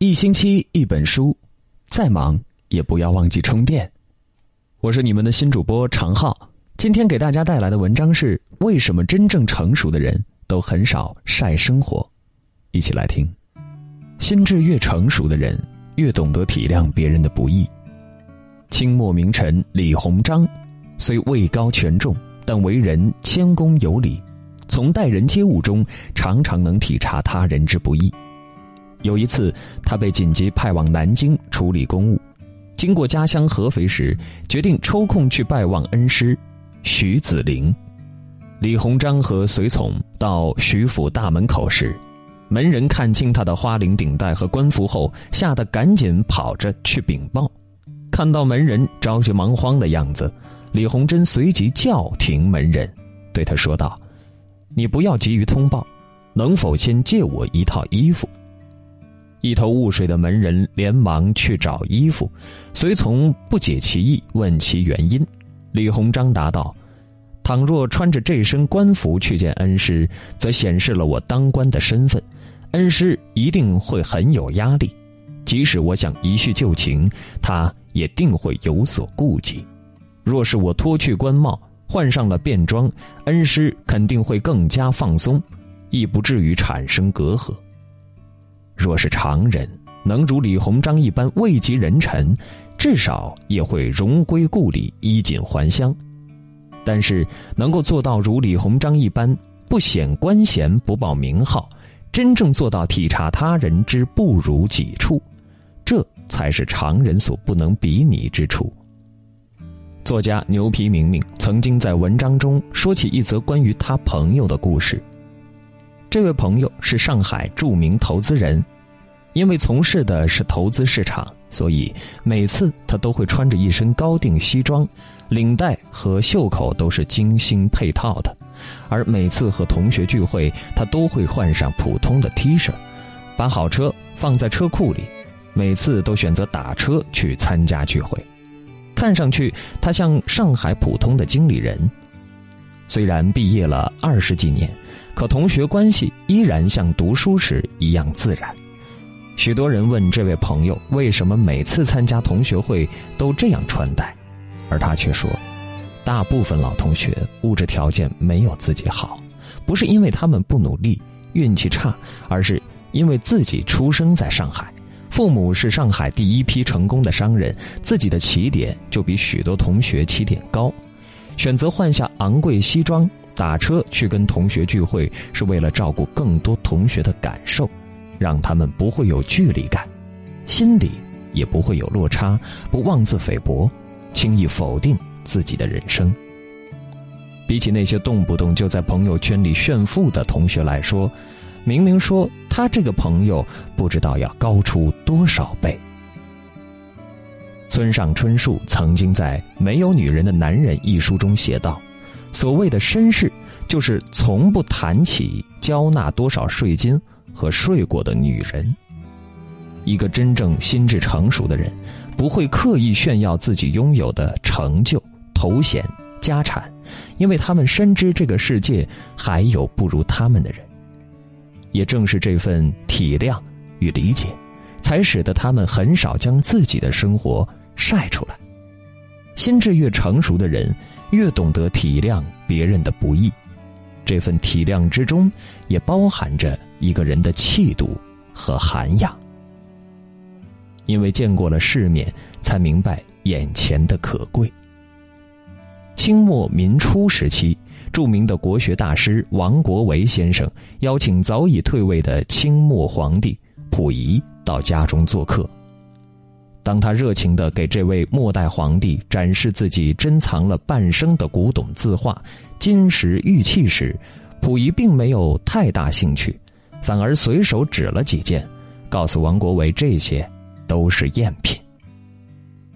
一星期一本书，再忙也不要忘记充电。我是你们的新主播常浩，今天给大家带来的文章是：为什么真正成熟的人都很少晒生活？一起来听。心智越成熟的人，越懂得体谅别人的不易。清末名臣李鸿章，虽位高权重，但为人谦恭有礼，从待人接物中常常能体察他人之不易。有一次，他被紧急派往南京处理公务，经过家乡合肥时，决定抽空去拜望恩师徐子陵。李鸿章和随从到徐府大门口时，门人看清他的花翎顶戴和官服后，吓得赶紧跑着去禀报。看到门人着急忙慌的样子，李鸿珍随即叫停门人，对他说道：“你不要急于通报，能否先借我一套衣服？”一头雾水的门人连忙去找衣服，随从不解其意，问其原因。李鸿章答道：“倘若穿着这身官服去见恩师，则显示了我当官的身份，恩师一定会很有压力。即使我想一叙旧情，他也定会有所顾忌。若是我脱去官帽，换上了便装，恩师肯定会更加放松，亦不至于产生隔阂。”若是常人能如李鸿章一般位极人臣，至少也会荣归故里，衣锦还乡。但是能够做到如李鸿章一般不显官衔、不报名号，真正做到体察他人之不如己处，这才是常人所不能比拟之处。作家牛皮明明曾经在文章中说起一则关于他朋友的故事。这位朋友是上海著名投资人，因为从事的是投资市场，所以每次他都会穿着一身高定西装，领带和袖口都是精心配套的。而每次和同学聚会，他都会换上普通的 T 恤，把好车放在车库里，每次都选择打车去参加聚会。看上去他像上海普通的经理人，虽然毕业了二十几年。可同学关系依然像读书时一样自然。许多人问这位朋友为什么每次参加同学会都这样穿戴，而他却说：“大部分老同学物质条件没有自己好，不是因为他们不努力、运气差，而是因为自己出生在上海，父母是上海第一批成功的商人，自己的起点就比许多同学起点高，选择换下昂贵西装。”打车去跟同学聚会，是为了照顾更多同学的感受，让他们不会有距离感，心里也不会有落差，不妄自菲薄，轻易否定自己的人生。比起那些动不动就在朋友圈里炫富的同学来说，明明说他这个朋友不知道要高出多少倍。村上春树曾经在《没有女人的男人》一书中写道。所谓的绅士，就是从不谈起交纳多少税金和睡过的女人。一个真正心智成熟的人，不会刻意炫耀自己拥有的成就、头衔、家产，因为他们深知这个世界还有不如他们的人。也正是这份体谅与理解，才使得他们很少将自己的生活晒出来。心智越成熟的人。越懂得体谅别人的不易，这份体谅之中，也包含着一个人的气度和涵养。因为见过了世面，才明白眼前的可贵。清末民初时期，著名的国学大师王国维先生邀请早已退位的清末皇帝溥仪到家中做客。当他热情地给这位末代皇帝展示自己珍藏了半生的古董字画、金石玉器时，溥仪并没有太大兴趣，反而随手指了几件，告诉王国维这些都是赝品。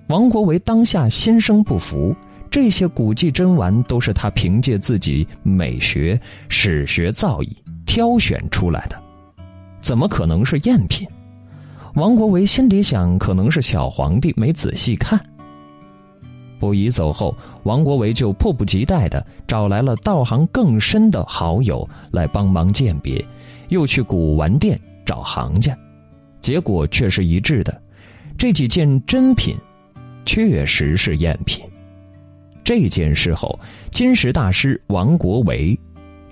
王国维当下心生不服，这些古迹珍玩都是他凭借自己美学、史学造诣挑选出来的，怎么可能是赝品？王国维心里想，可能是小皇帝没仔细看。溥仪走后，王国维就迫不及待的找来了道行更深的好友来帮忙鉴别，又去古玩店找行家。结果却是一致的。这几件珍品，确实是赝品。这件事后，金石大师王国维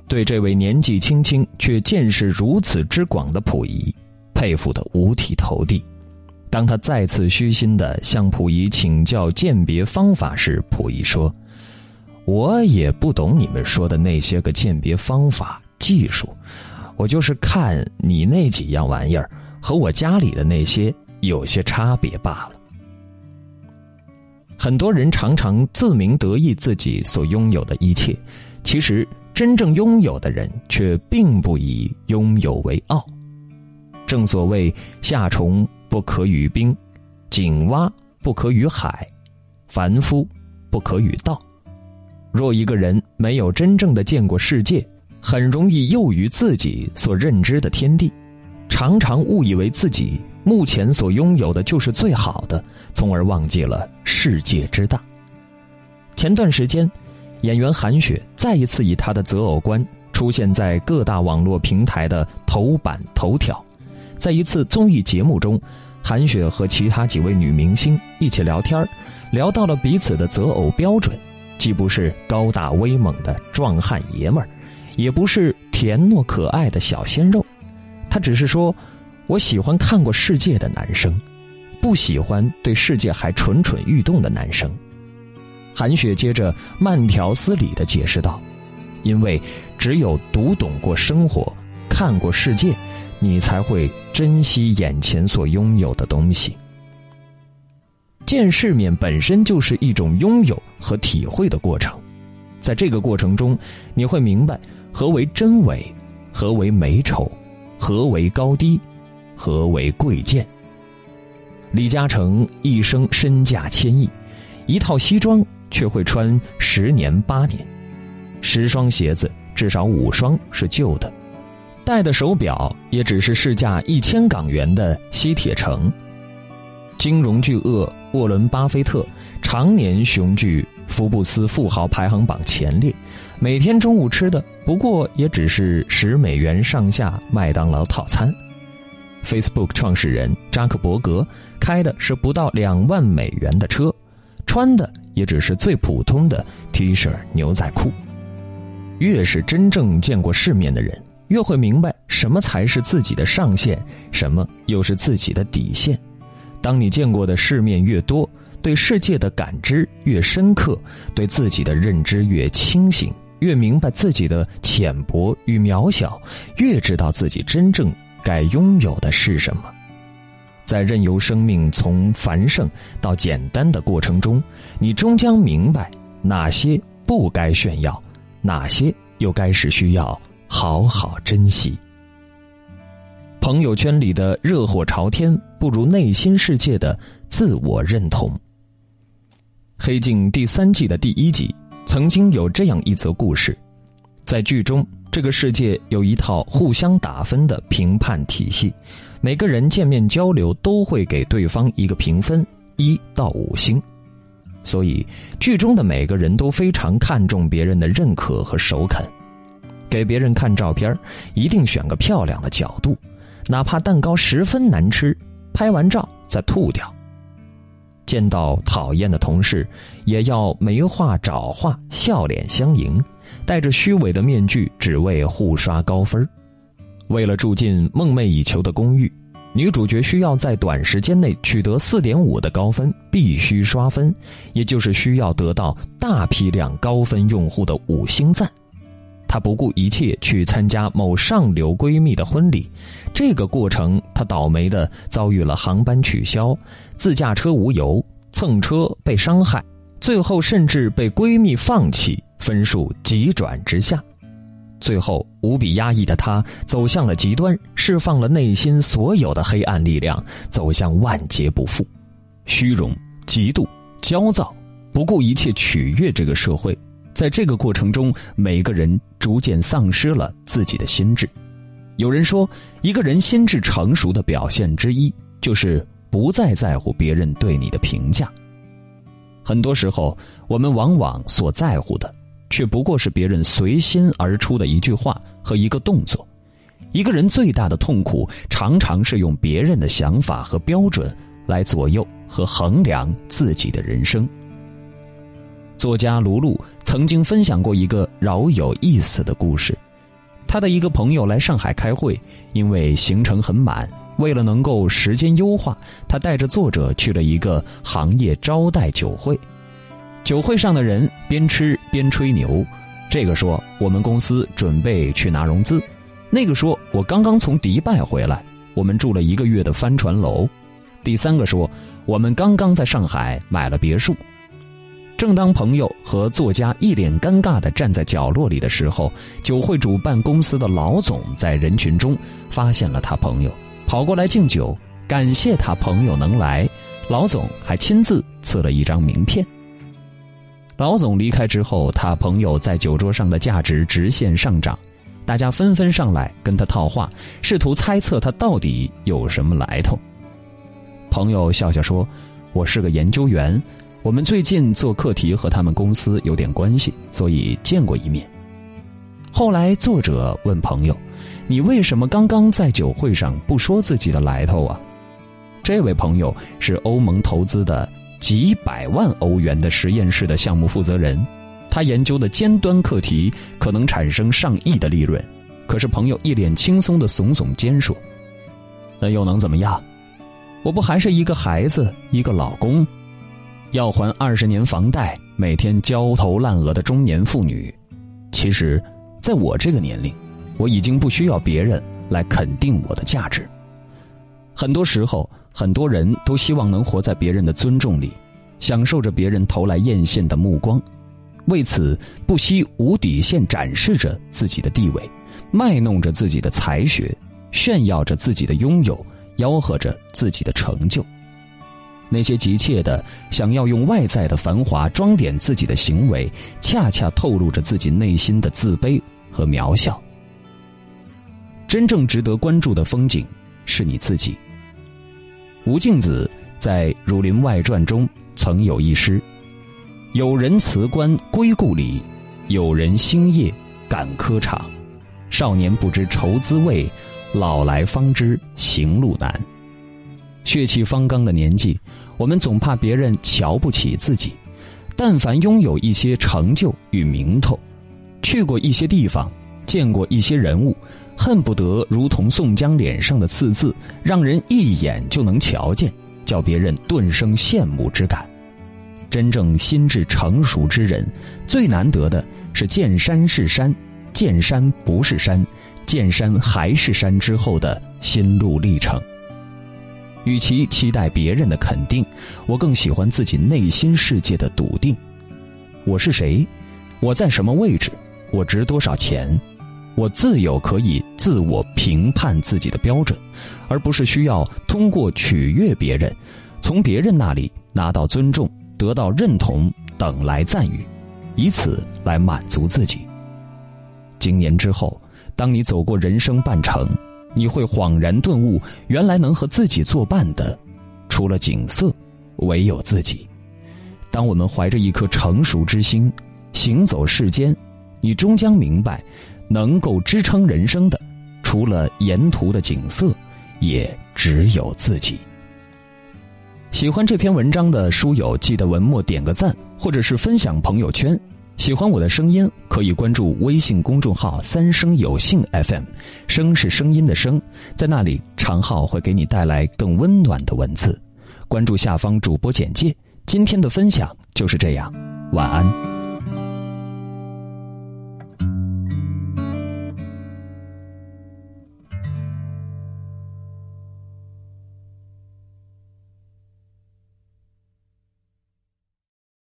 对这位年纪轻轻却见识如此之广的溥仪，佩服的五体投地。当他再次虚心的向溥仪请教鉴别方法时，溥仪说：“我也不懂你们说的那些个鉴别方法技术，我就是看你那几样玩意儿和我家里的那些有些差别罢了。”很多人常常自鸣得意自己所拥有的一切，其实真正拥有的人却并不以拥有为傲。正所谓夏虫。不可与冰，井蛙不可与海，凡夫不可与道。若一个人没有真正的见过世界，很容易囿于自己所认知的天地，常常误以为自己目前所拥有的就是最好的，从而忘记了世界之大。前段时间，演员韩雪再一次以她的择偶观出现在各大网络平台的头版头条。在一次综艺节目中，韩雪和其他几位女明星一起聊天聊到了彼此的择偶标准，既不是高大威猛的壮汉爷们儿，也不是甜糯可爱的小鲜肉，他只是说：“我喜欢看过世界的男生，不喜欢对世界还蠢蠢欲动的男生。”韩雪接着慢条斯理的解释道：“因为只有读懂过生活，看过世界。”你才会珍惜眼前所拥有的东西。见世面本身就是一种拥有和体会的过程，在这个过程中，你会明白何为真伪，何为美丑，何为高低，何为贵贱。李嘉诚一生身价千亿，一套西装却会穿十年八年，十双鞋子至少五双是旧的。戴的手表也只是市价一千港元的西铁城。金融巨鳄沃伦·巴菲特常年雄踞福布斯富豪排行榜前列，每天中午吃的不过也只是十美元上下麦当劳套餐。Facebook 创始人扎克伯格开的是不到两万美元的车，穿的也只是最普通的 T 恤牛仔裤。越是真正见过世面的人。越会明白什么才是自己的上限，什么又是自己的底线。当你见过的世面越多，对世界的感知越深刻，对自己的认知越清醒，越明白自己的浅薄与渺小，越知道自己真正该拥有的是什么。在任由生命从繁盛到简单的过程中，你终将明白哪些不该炫耀，哪些又该是需要。好好珍惜。朋友圈里的热火朝天，不如内心世界的自我认同。《黑镜》第三季的第一集曾经有这样一则故事：在剧中，这个世界有一套互相打分的评判体系，每个人见面交流都会给对方一个评分，一到五星。所以，剧中的每个人都非常看重别人的认可和首肯。给别人看照片，一定选个漂亮的角度，哪怕蛋糕十分难吃，拍完照再吐掉。见到讨厌的同事，也要没话找话，笑脸相迎，戴着虚伪的面具，只为互刷高分。为了住进梦寐以求的公寓，女主角需要在短时间内取得四点五的高分，必须刷分，也就是需要得到大批量高分用户的五星赞。她不顾一切去参加某上流闺蜜的婚礼，这个过程她倒霉的遭遇了航班取消、自驾车无油、蹭车被伤害，最后甚至被闺蜜放弃，分数急转直下。最后无比压抑的她走向了极端，释放了内心所有的黑暗力量，走向万劫不复。虚荣、嫉妒、焦躁，不顾一切取悦这个社会。在这个过程中，每个人逐渐丧失了自己的心智。有人说，一个人心智成熟的表现之一，就是不再在乎别人对你的评价。很多时候，我们往往所在乎的，却不过是别人随心而出的一句话和一个动作。一个人最大的痛苦，常常是用别人的想法和标准来左右和衡量自己的人生。作家卢璐曾经分享过一个饶有意思的故事：他的一个朋友来上海开会，因为行程很满，为了能够时间优化，他带着作者去了一个行业招待酒会。酒会上的人边吃边吹牛，这个说我们公司准备去拿融资。那个说：“我刚刚从迪拜回来，我们住了一个月的帆船楼。”第三个说：“我们刚刚在上海买了别墅。”正当朋友和作家一脸尴尬的站在角落里的时候，酒会主办公司的老总在人群中发现了他朋友，跑过来敬酒，感谢他朋友能来。老总还亲自赐了一张名片。老总离开之后，他朋友在酒桌上的价值直线上涨。大家纷纷上来跟他套话，试图猜测他到底有什么来头。朋友笑笑说：“我是个研究员，我们最近做课题和他们公司有点关系，所以见过一面。”后来作者问朋友：“你为什么刚刚在酒会上不说自己的来头啊？”这位朋友是欧盟投资的几百万欧元的实验室的项目负责人。他研究的尖端课题可能产生上亿的利润，可是朋友一脸轻松的耸耸肩说：“那又能怎么样？我不还是一个孩子，一个老公，要还二十年房贷，每天焦头烂额的中年妇女。其实，在我这个年龄，我已经不需要别人来肯定我的价值。很多时候，很多人都希望能活在别人的尊重里，享受着别人投来艳羡的目光。”为此，不惜无底线展示着自己的地位，卖弄着自己的才学，炫耀着自己的拥有，吆喝着自己的成就。那些急切的想要用外在的繁华装点自己的行为，恰恰透露着自己内心的自卑和渺小。真正值得关注的风景，是你自己。吴敬梓在《儒林外传》中曾有一诗。有人辞官归故里，有人星夜赶科场。少年不知愁滋味，老来方知行路难。血气方刚的年纪，我们总怕别人瞧不起自己。但凡拥有一些成就与名头，去过一些地方，见过一些人物，恨不得如同宋江脸上的刺字，让人一眼就能瞧见，叫别人顿生羡慕之感。真正心智成熟之人，最难得的是见山是山，见山不是山，见山还是山之后的心路历程。与其期待别人的肯定，我更喜欢自己内心世界的笃定。我是谁？我在什么位置？我值多少钱？我自有可以自我评判自己的标准，而不是需要通过取悦别人，从别人那里拿到尊重。得到认同等来赞誉，以此来满足自己。经年之后，当你走过人生半程，你会恍然顿悟，原来能和自己作伴的，除了景色，唯有自己。当我们怀着一颗成熟之心行走世间，你终将明白，能够支撑人生的，除了沿途的景色，也只有自己。喜欢这篇文章的书友，记得文末点个赞，或者是分享朋友圈。喜欢我的声音，可以关注微信公众号“三生有幸 FM”，声是声音的声，在那里常浩会给你带来更温暖的文字。关注下方主播简介。今天的分享就是这样，晚安。